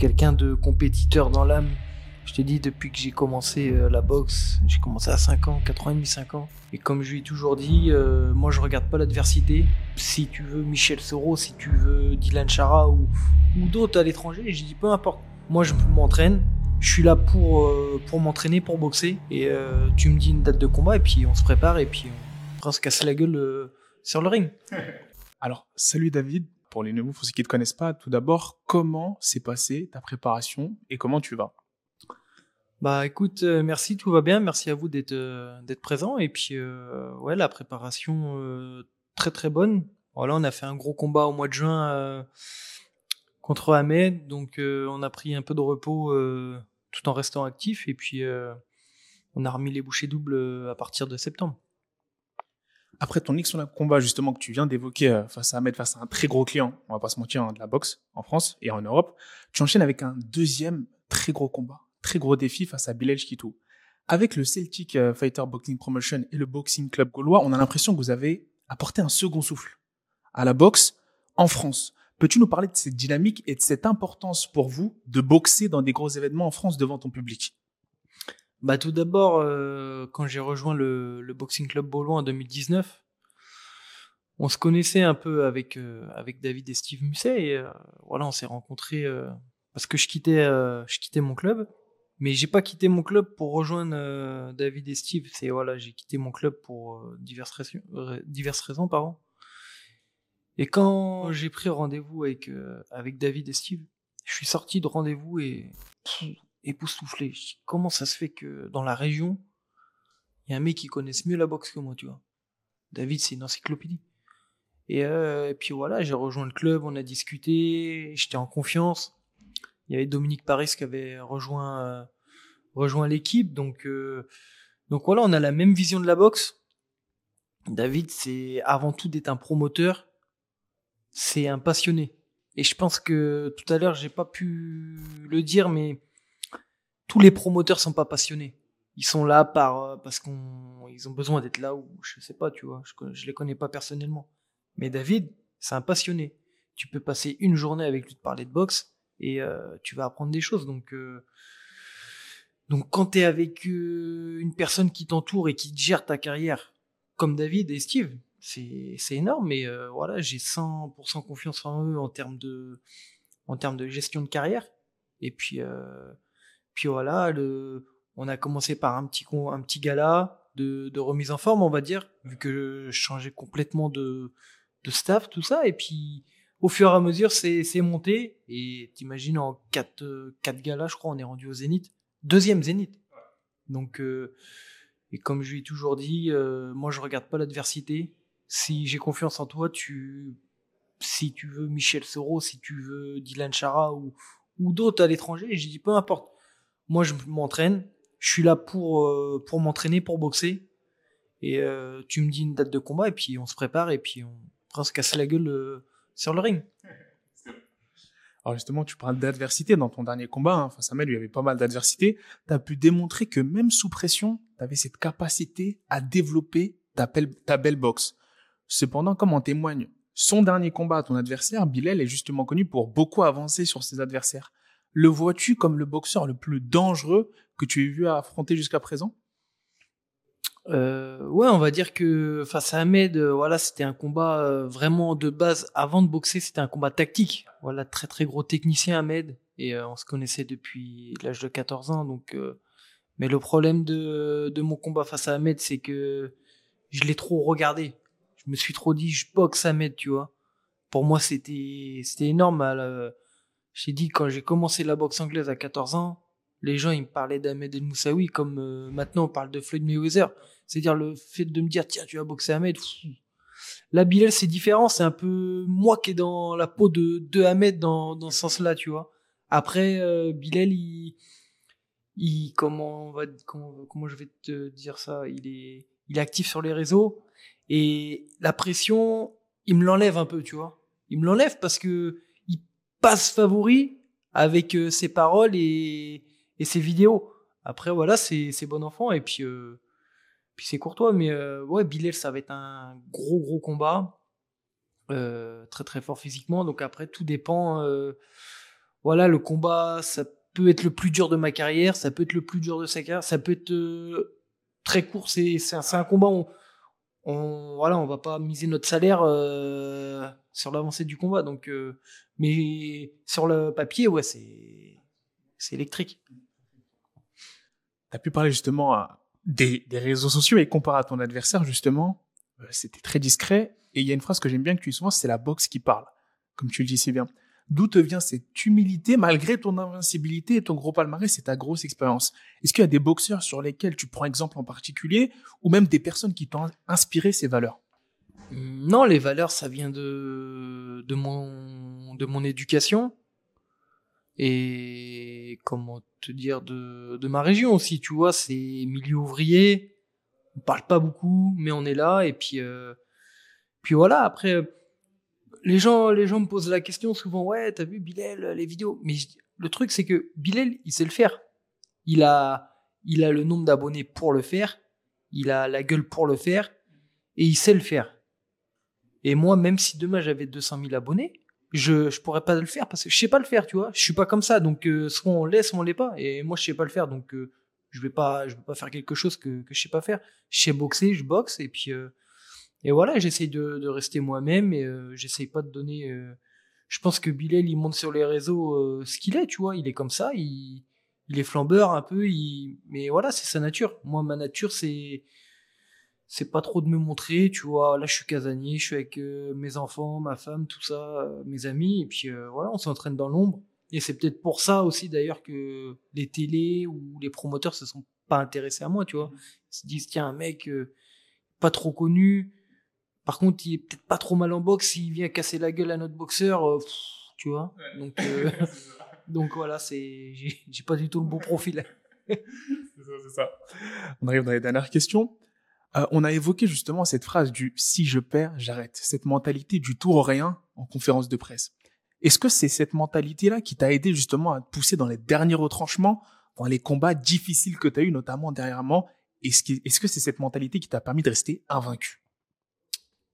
quelqu'un de compétiteur dans l'âme. Je te dis, depuis que j'ai commencé euh, la boxe, j'ai commencé à 5 ans, 4 ans et demi, 5 ans. Et comme je lui ai toujours dit, euh, moi je regarde pas l'adversité. Si tu veux Michel Soro, si tu veux Dylan Chara ou, ou d'autres à l'étranger, je dis peu importe. Moi je m'entraîne, je suis là pour, euh, pour m'entraîner, pour boxer. Et tu me dis une date de combat et puis on se prépare et puis on va se casser la gueule sur le ring. Alors, salut David. Pour les nouveaux, pour ceux qui ne te connaissent pas, tout d'abord, comment s'est passée ta préparation et comment tu vas? Bah écoute, euh, merci, tout va bien. Merci à vous d'être euh, d'être présent. Et puis euh, ouais, la préparation très très bonne. Voilà, on a fait un gros combat au mois de juin contre Ahmed, donc on a pris un peu de repos tout en restant actif. Et puis on a remis les bouchées doubles à partir de septembre. Après ton excellent combat justement que tu viens d'évoquer euh, face à Ahmed, face à un très gros client, on va pas se mentir, hein, de la boxe en France et en Europe, tu enchaînes avec un deuxième très gros combat, très gros défi face à Bilal Kitou. Avec le Celtic euh, Fighter Boxing Promotion et le Boxing Club gaulois, on a l'impression que vous avez apporté un second souffle à la boxe en France. Peux-tu nous parler de cette dynamique et de cette importance pour vous de boxer dans des gros événements en France devant ton public? Bah tout d'abord, euh, quand j'ai rejoint le, le Boxing Club Beaulois en 2019, on se connaissait un peu avec euh, avec David et Steve Musset et euh, voilà, on s'est rencontrés euh, parce que je quittais euh, je quittais mon club, mais j'ai pas quitté mon club pour rejoindre euh, David et Steve. C'est voilà, j'ai quitté mon club pour euh, diverses raisons, diverses raisons, pardon. Et quand j'ai pris rendez-vous avec avec David et Steve, je suis sorti de rendez-vous et époustouflé. Comment ça se fait que dans la région, il y a un mec qui connaisse mieux la boxe que moi, tu vois? David, c'est une encyclopédie. Et, euh, et puis voilà, j'ai rejoint le club, on a discuté, j'étais en confiance. Il y avait Dominique Paris qui avait rejoint, euh, rejoint l'équipe, donc, euh, donc voilà, on a la même vision de la boxe. David, c'est avant tout d'être un promoteur, c'est un passionné. Et je pense que tout à l'heure, j'ai pas pu le dire, mais tous les promoteurs sont pas passionnés. Ils sont là par parce qu'on ils ont besoin d'être là ou je sais pas, tu vois. Je, je les connais pas personnellement. Mais David, c'est un passionné. Tu peux passer une journée avec lui de parler de boxe et euh, tu vas apprendre des choses. Donc euh, donc quand tu es avec euh, une personne qui t'entoure et qui gère ta carrière comme David et Steve, c'est énorme. Mais voilà, j'ai 100% confiance en eux en termes de en termes de gestion de carrière. Et puis puis voilà, le, on a commencé par un petit un petit gala de, de remise en forme, on va dire, vu que je changeais complètement de de staff, tout ça. Et puis au fur et à mesure, c'est monté. Et t'imagines en quatre euh, quatre galas, je crois, on est rendu au Zénith, deuxième Zénith. Donc euh, et comme je lui ai toujours dit, euh, moi je regarde pas l'adversité. Si j'ai confiance en toi, tu si tu veux Michel Soro, si tu veux Dylan Chara ou, ou d'autres à l'étranger, j'ai dit peu importe. Moi je m'entraîne, je suis là pour, euh, pour m'entraîner, pour boxer. Et euh, tu me dis une date de combat et puis on se prépare et puis on va se casser la gueule euh, sur le ring. Alors justement, tu parles d'adversité dans ton dernier combat. Hein, face à Mel, il y avait pas mal d'adversité. Tu as pu démontrer que même sous pression, tu avais cette capacité à développer ta, belle- ta belle boxe. Cependant, comme en témoigne son dernier combat à ton adversaire, Bilal est justement connu pour beaucoup avancer sur ses adversaires. Le vois-tu comme le boxeur le plus dangereux que tu aies vu affronter jusqu'à présent? Euh, ouais, on va dire que face à Ahmed, euh, voilà, c'était un combat euh, vraiment de base. Avant de boxer, c'était un combat tactique. Voilà, très très gros technicien Ahmed, et euh, on se connaissait depuis l'âge de 14 ans. Donc, euh, mais le problème de de mon combat face à Ahmed, c'est que je l'ai trop regardé. Je me suis trop dit, je boxe Ahmed, tu vois. Pour moi, c'était c'était énorme. la- J'ai dit quand j'ai commencé la boxe anglaise à 14 ans, les gens ils me parlaient d'Ahmed El Moussaoui comme euh, maintenant on parle de Floyd Mayweather. C'est-à-dire le fait de me dire tiens tu vas boxer Ahmed. pff. Là Bilal c'est différent, c'est un peu moi qui est dans la peau de, de Ahmed dans, dans ce sens-là, tu vois. Après euh, Bilal il, il comment on va comment, comment je vais te dire ça, il est il est actif sur les réseaux et la pression il me l'enlève un peu, tu vois. Il me l'enlève parce que il passe favori avec euh, ses paroles et, et ses vidéos. Après voilà, c'est bon enfant et puis euh, puis c'est courtois mais euh, ouais Bilal ça va être un gros gros combat euh, très très fort physiquement donc après tout dépend euh, voilà, le combat, ça peut être le plus dur de ma carrière, ça peut être le plus dur de sa carrière, ça peut être très court. C'est c'est un, combat. On, on voilà, on va pas miser notre salaire sur l'avancée du combat. Donc, mais sur le papier, ouais, c'est électrique. Tu as pu parler justement des, des, réseaux sociaux et comparé à ton adversaire, justement, c'était très discret. Et il y a une phrase que j'aime bien que tu dis souvent, c'est la boxe qui parle, comme tu le dis si bien. D'où te vient cette humilité malgré ton invincibilité et ton gros palmarès et ta grosse expérience? Est-ce qu'il y a des boxeurs sur lesquels tu prends exemple en particulier ou même des personnes qui t'ont inspiré ces valeurs? Non, les valeurs, ça vient de, de, mon, de mon éducation et comment te dire de, ma région aussi. Tu vois, c'est milieu ouvrier, on parle pas beaucoup, mais on est là et puis, euh, puis voilà, après les gens, les gens me posent la question souvent, ouais, t'as vu Bilal, les vidéos. Mais le truc, c'est que Bilal, il sait le faire. Il a, il a le nombre d'abonnés pour le faire. Il a la gueule pour le faire. Et il sait le faire. Et moi, même si demain j'avais 200 000 abonnés, je, je pourrais pas le faire parce que je sais pas le faire, tu vois. Je suis pas comme ça. Donc, euh, soit on laisse, soit on l'est pas. Et moi, je sais pas le faire. Donc, euh, je vais pas, je vais pas faire quelque chose que, que je sais pas faire. Je sais boxer, je boxe. Et puis, euh, et voilà, j'essaye de, de, rester moi-même et euh, j'essaye pas de donner. Euh, je pense que Bilal, il montre sur les réseaux euh, ce qu'il est, tu vois. Il est comme ça, il, il est flambeur un peu, il... mais voilà, c'est sa nature. Moi, ma nature, c'est c'est pas trop de me montrer, tu vois. Là, je suis casanier, je suis avec mes enfants, ma femme, tout ça, mes amis, et puis voilà, on s'entraîne dans l'ombre. Et c'est peut-être pour ça aussi, d'ailleurs, que les télés ou les promoteurs se sont pas intéressés à moi, tu vois. Ils se disent, tiens, un mec pas trop connu, par contre, il est peut-être pas trop mal en boxe s'il vient casser la gueule à notre boxeur, euh, tu vois. Donc, euh, donc voilà, c'est, j'ai pas du tout le bon profil. c'est ça, c'est ça. On arrive dans les dernières questions. Euh, on a évoqué justement cette phrase du si je perds, j'arrête. Cette mentalité du tout au rien en conférence de presse. Est-ce que c'est cette mentalité-là qui t'a aidé justement à te pousser dans les derniers retranchements, dans les combats difficiles que tu as eu, notamment dernièrement Est-ce que c'est cette mentalité qui t'a permis de rester invaincu?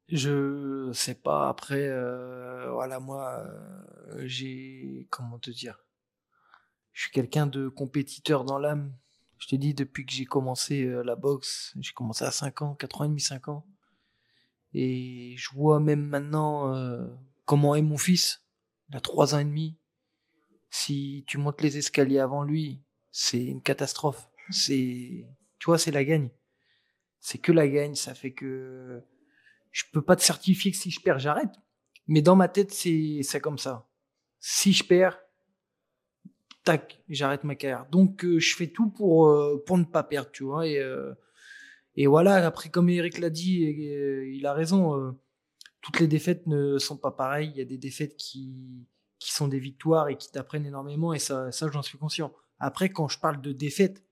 Je sais pas. Après, euh, voilà, moi, euh, j'ai comment te dire? Je suis quelqu'un de compétiteur dans l'âme. Je te dis, depuis que j'ai commencé euh, la boxe, j'ai commencé à 5 ans, 4 ans et demi, 5 ans. Et je vois même maintenant comment est mon fils. Il a 3 ans et demi. Si tu montes les escaliers avant lui, c'est une catastrophe. C'est, tu vois, c'est la gagne. C'est que la gagne. Ça fait que je peux pas te certifier que si je perds, j'arrête. Mais dans ma tête, c'est, c'est comme ça. Si je perds, tac, j'arrête ma carrière. Donc, euh, je fais tout pour, euh, pour ne pas perdre, tu vois. Et, euh, voilà, après, comme Eric l'a dit, il a raison. toutes les défaites ne sont pas pareilles. Il y a des défaites qui, qui sont des victoires et qui t'apprennent énormément. Et ça, ça j'en suis conscient. Après, quand je parle de défaite,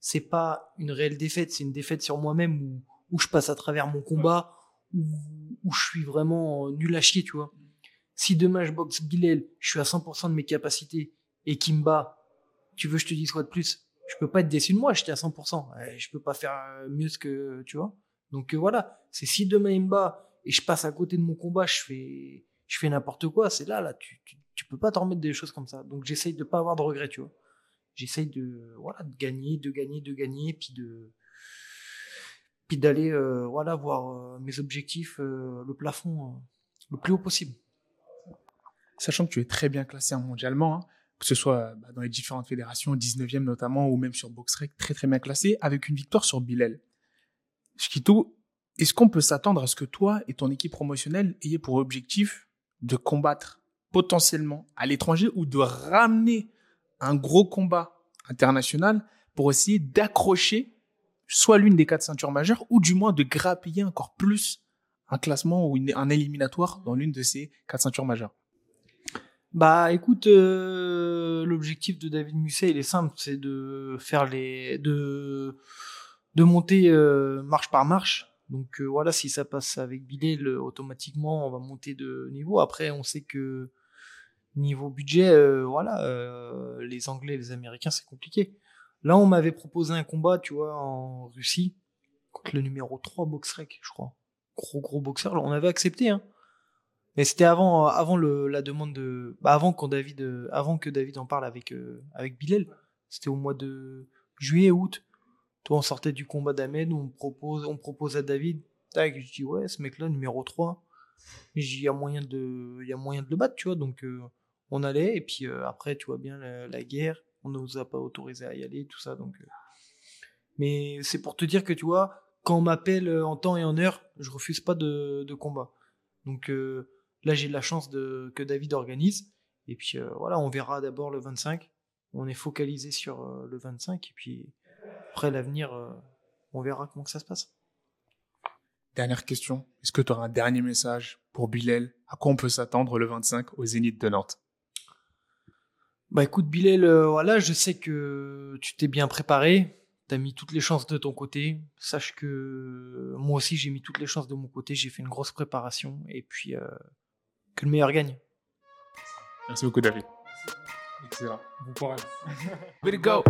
c'est pas une réelle défaite, c'est une défaite sur moi-même où, où je passe à travers mon combat, où, je suis vraiment nul à chier, tu vois. Si demain je boxe Bilal, je suis à 100% de mes capacités et bat, tu veux je te dise quoi de plus? Je peux pas être déçu de moi, j'étais à 100%. Je peux pas faire mieux que, tu vois. Donc euh, voilà, c'est si demain il me bat et je passe à côté de mon combat, je fais, je fais n'importe quoi, c'est là, là, tu, tu, peux pas t'en remettre des choses comme ça. Donc j'essaye de pas avoir de regrets, tu vois. J'essaye de, voilà, de gagner, de gagner, de gagner, puis de, d'aller euh, voilà voir euh, mes objectifs, euh, le plafond le plus haut possible. Sachant que tu es très bien classé mondialement, hein, que ce soit bah, dans les différentes fédérations, 19e notamment, ou même sur BoxRec, très très bien classé, avec une victoire sur Bilal. Chiquito, est-ce qu'on peut s'attendre à ce que toi et ton équipe promotionnelle ayez pour objectif de combattre potentiellement à l'étranger ou de ramener un gros combat international pour essayer d'accrocher soit l'une des quatre ceintures majeures, ou du moins de grappiller encore plus un classement ou un éliminatoire dans l'une de ces quatre ceintures majeures? Bah écoute, euh, l'objectif de David Musset, il est simple, c'est de faire les... de, de monter euh, marche par marche. Donc euh, voilà, si ça passe avec Bilal, automatiquement on va monter de niveau. Après, on sait que niveau budget, voilà, les Anglais, les Américains, c'est compliqué. Là, on m'avait proposé un combat, tu vois, en Russie, contre le numéro 3 Boxrec, je crois. Gros, gros boxeur. On avait accepté, hein. Mais c'était avant, avant le, la demande de, bah avant qu'on David, euh, avant que David en parle avec euh, avec Bilal. C'était au mois de juillet, août. Toi, on sortait du combat d'Ahmed, on propose, on propose à David. Je dis ouais, ce mec-là, numéro 3. Il y a moyen de, il y a moyen de le battre, tu vois. Donc euh, on allait et puis après, tu vois bien la, la guerre, on ne nous a pas autorisé à y aller, tout ça. Donc, mais c'est pour te dire que tu vois, quand on m'appelle en temps et en heure, je refuse pas de, de combat. Donc Là, j'ai de la chance de, que David organise. Et puis euh, voilà, on verra d'abord le 25. On est focalisé sur euh, le 25. Et puis après l'avenir, euh, on verra comment que ça se passe. Dernière question. Est-ce que tu auras un dernier message pour Bilal? À quoi on peut s'attendre le 25 au Zénith de Nantes? Bah écoute Bilal, voilà, je sais que tu t'es bien préparé. Tu as mis toutes les chances de ton côté. Sache que moi aussi j'ai mis toutes les chances de mon côté. J'ai fait une grosse préparation. Et puis que le meilleur gagne. Merci beaucoup, David. Excellent. Bon courage. Way to go.